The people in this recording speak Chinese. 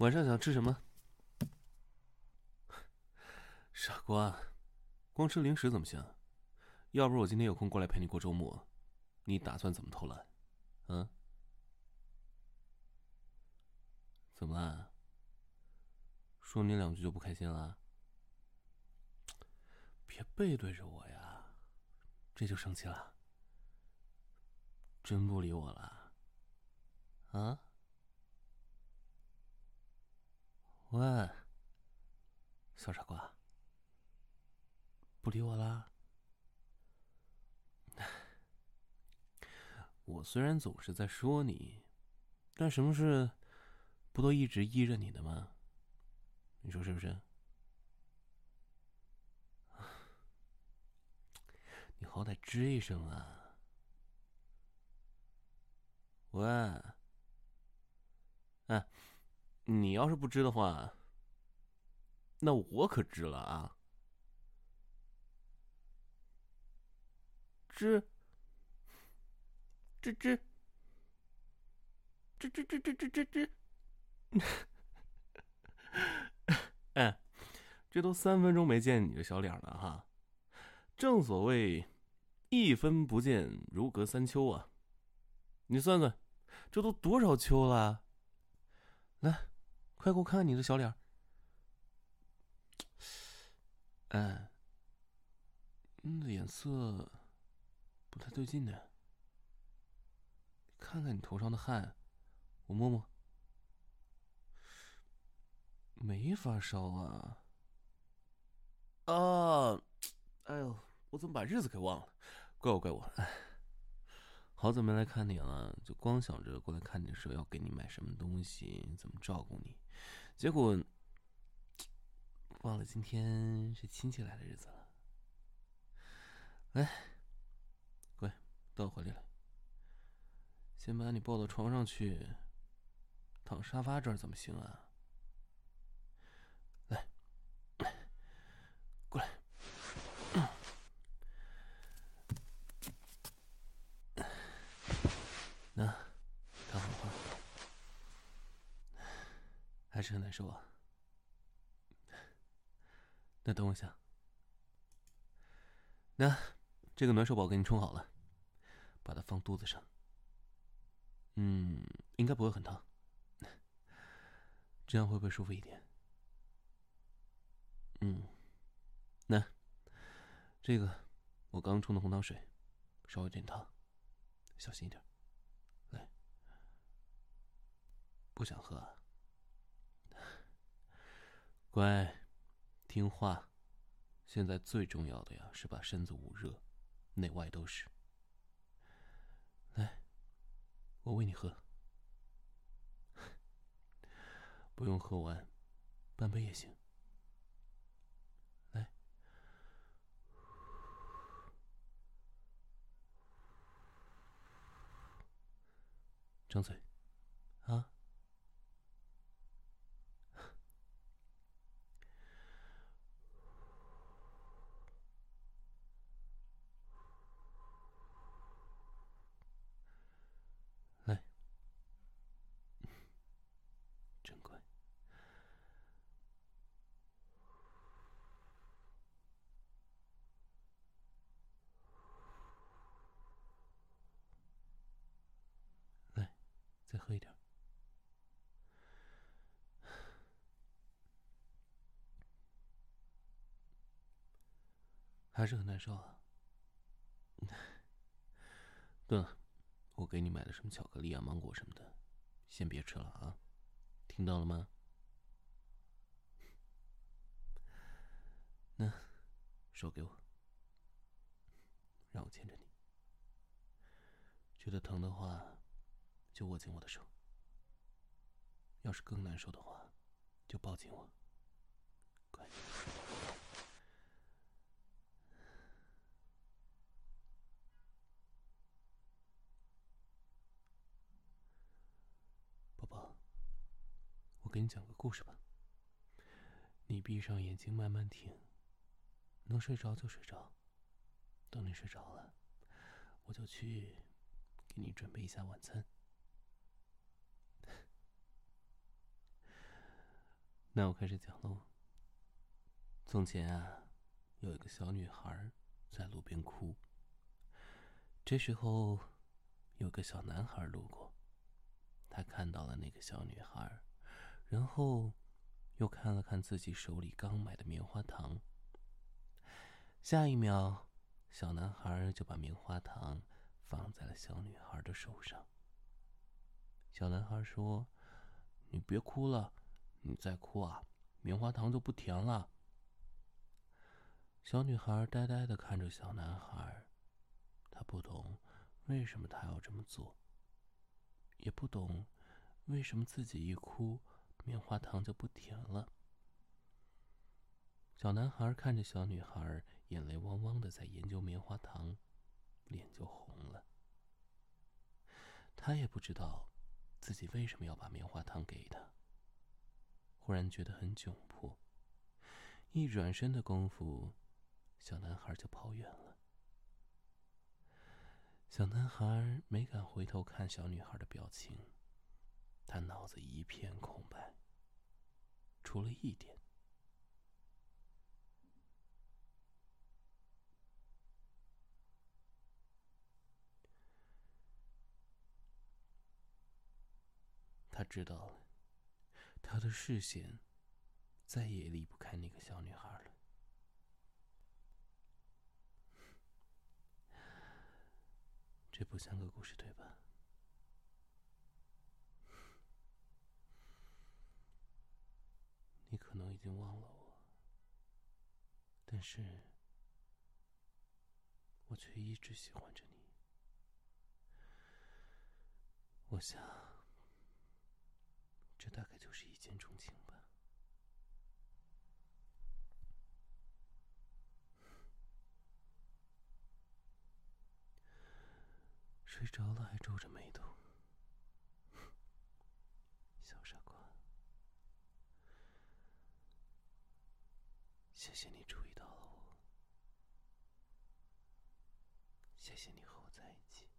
晚上想吃什么？傻瓜，光吃零食怎么行？要不是我今天有空过来陪你过周末，你打算怎么偷懒？嗯？怎么了？说你两句就不开心了？别背对着我呀，这就生气了？真不理我了？啊？喂，小傻瓜，不理我啦？我虽然总是在说你，但什么事不都一直依着你的吗？你说是不是？你好歹吱一声啊！喂，哎。你要是不知的话，那我可知了啊！知，吱吱，吱吱吱吱吱吱吱。哎，这都三分钟没见你这小脸了哈！正所谓一分不见如隔三秋啊！你算算，这都多少秋了？来。快给我看看你的小脸哎，嗯，脸色不太对劲呢。看看你头上的汗，我摸摸，没发烧啊。啊，哎呦，我怎么把日子给忘了？怪我，怪我。哎好久没来看你了，就光想着过来看你的时候要给你买什么东西，怎么照顾你，结果忘了今天是亲戚来的日子了。来，乖，到我怀里来，先把你抱到床上去，躺沙发这儿怎么行啊？来，过来。那，躺好了，还真难受啊。那等我一下，那这个暖手宝给你冲好了，把它放肚子上。嗯，应该不会很烫，这样会不会舒服一点？嗯，那这个我刚冲的红糖水，稍微有点烫，小心一点。来不想喝啊，乖，听话。现在最重要的呀，是把身子捂热，内外都是。来，我喂你喝，不用喝完，半杯也行。来，张嘴，啊。再喝一点，还是很难受啊。对了，我给你买的什么巧克力啊、芒果什么的，先别吃了啊，听到了吗？那手给我，让我牵着你，觉得疼的话。就握紧我的手，要是更难受的话，就抱紧我，乖，宝宝，我给你讲个故事吧。你闭上眼睛，慢慢听，能睡着就睡着。等你睡着了，我就去给你准备一下晚餐。那我开始讲喽。从前啊，有一个小女孩在路边哭。这时候，有个小男孩路过，他看到了那个小女孩，然后又看了看自己手里刚买的棉花糖。下一秒，小男孩就把棉花糖放在了小女孩的手上。小男孩说：“你别哭了，你再哭啊，棉花糖就不甜了。”小女孩呆呆的看着小男孩，她不懂为什么他要这么做，也不懂为什么自己一哭，棉花糖就不甜了。小男孩看着小女孩，眼泪汪汪的在研究棉花糖，脸就红了。他也不知道自己为什么要把棉花糖给他，忽然觉得很窘迫，一转身的功夫。小男孩就跑远了。小男孩没敢回头看小女孩的表情，他脑子一片空白，除了一点：他知道了，他的视线再也离不开那个小女孩了。这不像个故事，对吧？你可能已经忘了我，但是我却一直喜欢着你。我想，大概就是一见钟情吧。睡着了还皱着眉头，小傻瓜。谢谢你注意到了我，谢谢你和我在一起，